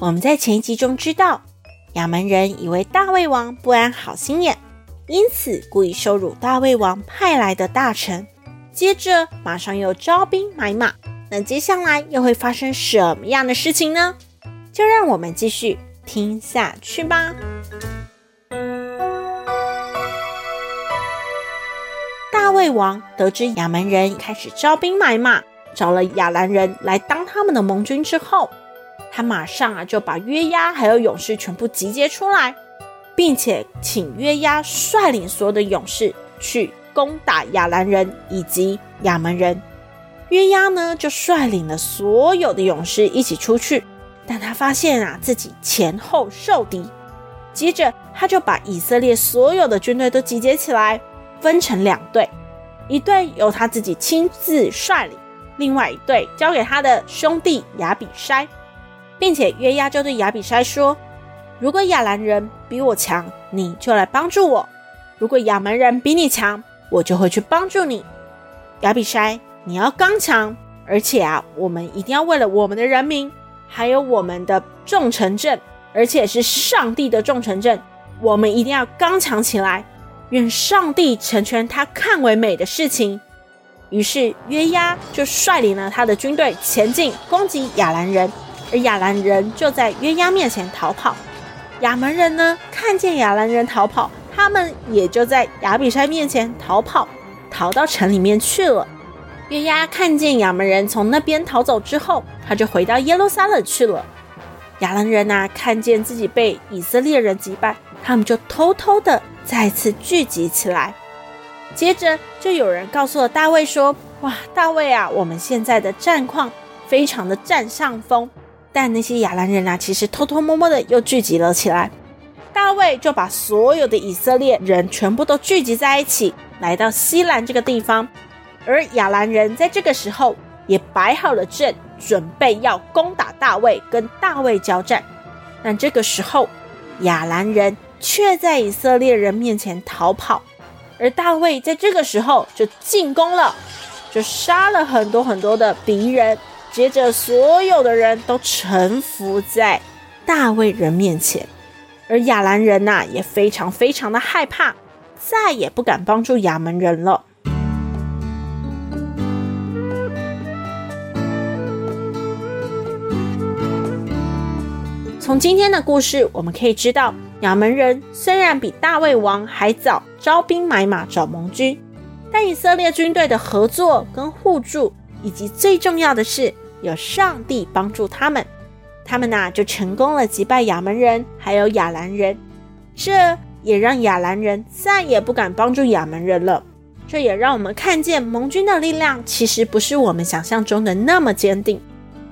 我们在前一集中知道，亚门人以为大卫王不安好心眼，因此故意羞辱大卫王派来的大臣。接着马上又招兵买马，那接下来又会发生什么样的事情呢？就让我们继续听下去吧。大卫王得知亚门人开始招兵买马，找了亚兰人来当他们的盟军之后。他马上啊就把约押还有勇士全部集结出来，并且请约押率领所有的勇士去攻打亚兰人以及亚扪人。约押呢就率领了所有的勇士一起出去，但他发现啊自己前后受敌。接着他就把以色列所有的军队都集结起来，分成两队，一队由他自己亲自率领，另外一队交给他的兄弟亚比筛。并且约押就对亚比筛说：“如果亚兰人比我强，你就来帮助我；如果亚扪人比你强，我就会去帮助你。亚比筛，你要刚强，而且啊，我们一定要为了我们的人民，还有我们的众城镇，而且是上帝的众城镇，我们一定要刚强起来。愿上帝成全他看为美的事情。”于是约押就率领了他的军队前进攻击亚兰人。而亚兰人就在约押面前逃跑，亚门人呢，看见亚兰人逃跑，他们也就在亚比筛面前逃跑，逃到城里面去了。约押看见亚门人从那边逃走之后，他就回到耶路撒冷去了。亚兰人呐，看见自己被以色列人击败，他们就偷偷的再次聚集起来。接着就有人告诉了大卫说：“哇，大卫啊，我们现在的战况非常的占上风。”但那些亚兰人啊，其实偷偷摸摸的又聚集了起来。大卫就把所有的以色列人全部都聚集在一起，来到西兰这个地方。而亚兰人在这个时候也摆好了阵，准备要攻打大卫，跟大卫交战。但这个时候，亚兰人却在以色列人面前逃跑，而大卫在这个时候就进攻了，就杀了很多很多的敌人。接着，所有的人都臣服在大卫人面前，而亚兰人呐、也非常非常的害怕，再也不敢帮助亚门人了。从今天的故事，我们可以知道，亚门人虽然比大卫王还早招兵买马找盟军，但以色列军队的合作跟互助。以及最重要的是，有上帝帮助他们，他们呐就成功了击败亚门人，还有亚兰人。这也让亚兰人再也不敢帮助亚门人了。这也让我们看见盟军的力量其实不是我们想象中的那么坚定。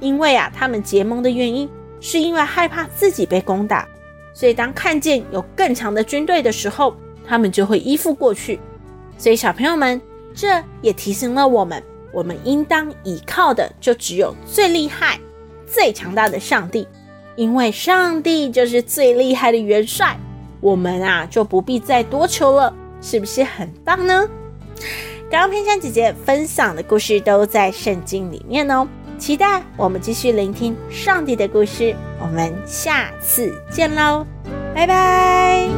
因为啊，他们结盟的原因是因为害怕自己被攻打，所以当看见有更强的军队的时候，他们就会依附过去。所以小朋友们，这也提醒了我们。我们应当依靠的就只有最厉害、最强大的上帝，因为上帝就是最厉害的元帅。我们啊就不必再多求了，是不是很棒呢？刚刚佩珊姐姐分享的故事都在圣经里面哦，期待我们继续聆听上帝的故事。我们下次见喽，拜拜。